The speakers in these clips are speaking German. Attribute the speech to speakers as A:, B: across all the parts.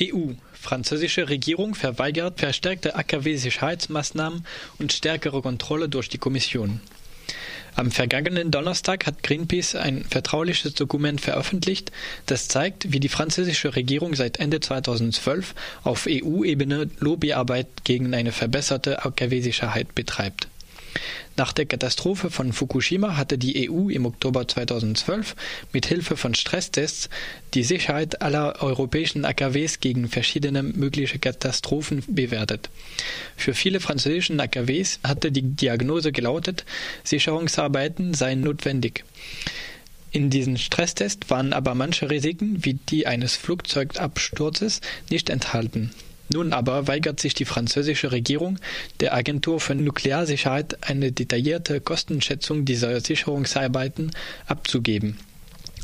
A: EU. Französische Regierung verweigert verstärkte AKW-Sicherheitsmaßnahmen und stärkere Kontrolle durch die Kommission. Am vergangenen Donnerstag hat Greenpeace ein vertrauliches Dokument veröffentlicht, das zeigt, wie die französische Regierung seit Ende 2012 auf EU-Ebene Lobbyarbeit gegen eine verbesserte AKW-Sicherheit betreibt. Nach der Katastrophe von Fukushima hatte die EU im Oktober 2012 mit Hilfe von Stresstests die Sicherheit aller europäischen AKWs gegen verschiedene mögliche Katastrophen bewertet. Für viele französischen AKWs hatte die Diagnose gelautet, Sicherungsarbeiten seien notwendig. In diesen Stresstests waren aber manche Risiken, wie die eines Flugzeugabsturzes, nicht enthalten. Nun aber weigert sich die französische Regierung, der Agentur für Nuklearsicherheit eine detaillierte Kostenschätzung dieser Sicherungsarbeiten abzugeben.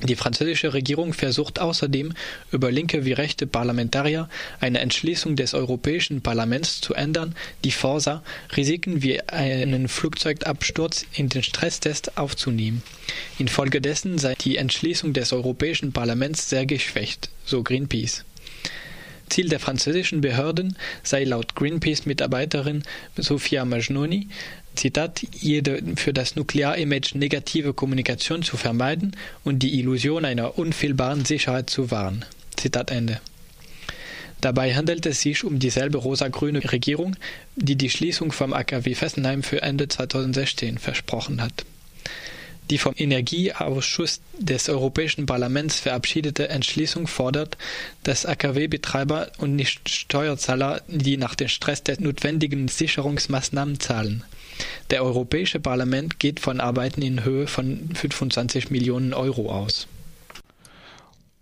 A: Die französische Regierung versucht außerdem, über linke wie rechte Parlamentarier eine Entschließung des Europäischen Parlaments zu ändern, die Forsa Risiken wie einen Flugzeugabsturz in den Stresstest aufzunehmen. Infolgedessen sei die Entschließung des Europäischen Parlaments sehr geschwächt, so Greenpeace. Ziel der französischen Behörden sei laut Greenpeace-Mitarbeiterin Sofia Majnoni, Zitat, jede für das Nuklearimage negative Kommunikation zu vermeiden und die Illusion einer unfehlbaren Sicherheit zu wahren. Zitat Ende. Dabei handelt es sich um dieselbe rosa-grüne Regierung, die die Schließung vom AKW Fessenheim für Ende 2016 versprochen hat. Die vom Energieausschuss des Europäischen Parlaments verabschiedete Entschließung fordert, dass AKW-Betreiber und nicht Steuerzahler die nach dem Stress der notwendigen Sicherungsmaßnahmen zahlen. Der Europäische Parlament geht von Arbeiten in Höhe von 25 Millionen Euro aus.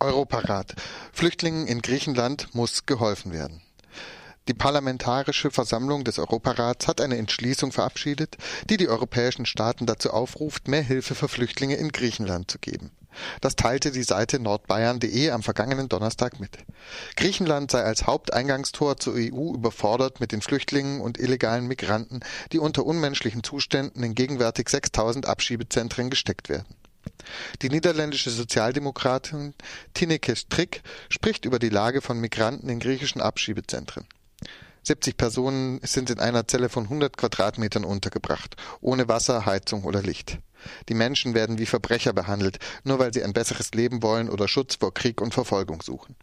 B: Europarat. Flüchtlingen in Griechenland muss geholfen werden. Die Parlamentarische Versammlung des Europarats hat eine Entschließung verabschiedet, die die europäischen Staaten dazu aufruft, mehr Hilfe für Flüchtlinge in Griechenland zu geben. Das teilte die Seite nordbayern.de am vergangenen Donnerstag mit. Griechenland sei als Haupteingangstor zur EU überfordert mit den Flüchtlingen und illegalen Migranten, die unter unmenschlichen Zuständen in gegenwärtig 6000 Abschiebezentren gesteckt werden. Die niederländische Sozialdemokratin Tineke Strick spricht über die Lage von Migranten in griechischen Abschiebezentren. 70 Personen sind in einer Zelle von 100 Quadratmetern untergebracht, ohne Wasser, Heizung oder Licht. Die Menschen werden wie Verbrecher behandelt, nur weil sie ein besseres Leben wollen oder Schutz vor Krieg und Verfolgung suchen.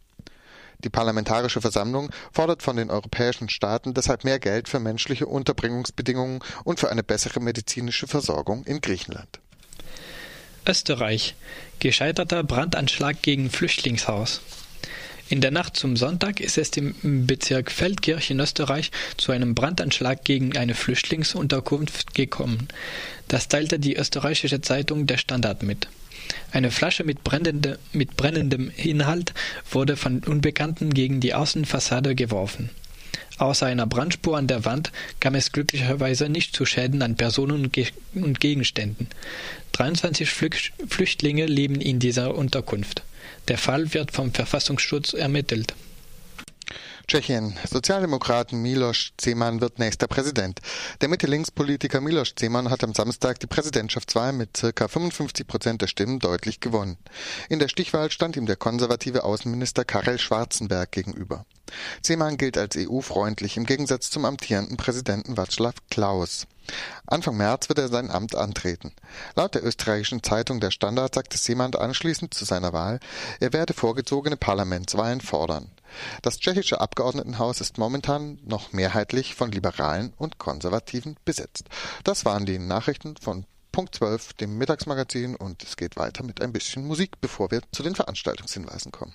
B: Die Parlamentarische Versammlung fordert von den europäischen Staaten deshalb mehr Geld für menschliche Unterbringungsbedingungen und für eine bessere medizinische Versorgung in Griechenland.
A: Österreich. Gescheiterter Brandanschlag gegen Flüchtlingshaus. In der Nacht zum Sonntag ist es im Bezirk Feldkirch in Österreich zu einem Brandanschlag gegen eine Flüchtlingsunterkunft gekommen. Das teilte die österreichische Zeitung Der Standard mit. Eine Flasche mit, brennende, mit brennendem Inhalt wurde von Unbekannten gegen die Außenfassade geworfen. Außer einer Brandspur an der Wand kam es glücklicherweise nicht zu Schäden an Personen und Gegenständen. 23 Flüchtlinge leben in dieser Unterkunft. Der Fall wird vom Verfassungsschutz ermittelt.
B: Tschechien. Sozialdemokraten Miloš Zeman wird nächster Präsident. Der Mitte-Links-Politiker Miloš Zeman hat am Samstag die Präsidentschaftswahl mit circa 55 Prozent der Stimmen deutlich gewonnen. In der Stichwahl stand ihm der konservative Außenminister Karel Schwarzenberg gegenüber. Zeman gilt als EU-freundlich im Gegensatz zum amtierenden Präsidenten Václav Klaus. Anfang März wird er sein Amt antreten. Laut der österreichischen Zeitung Der Standard sagte Seemann anschließend zu seiner Wahl, er werde vorgezogene Parlamentswahlen fordern. Das tschechische Abgeordnetenhaus ist momentan noch mehrheitlich von Liberalen und Konservativen besetzt. Das waren die Nachrichten von Punkt 12, dem Mittagsmagazin, und es geht weiter mit ein bisschen Musik, bevor wir zu den Veranstaltungshinweisen kommen.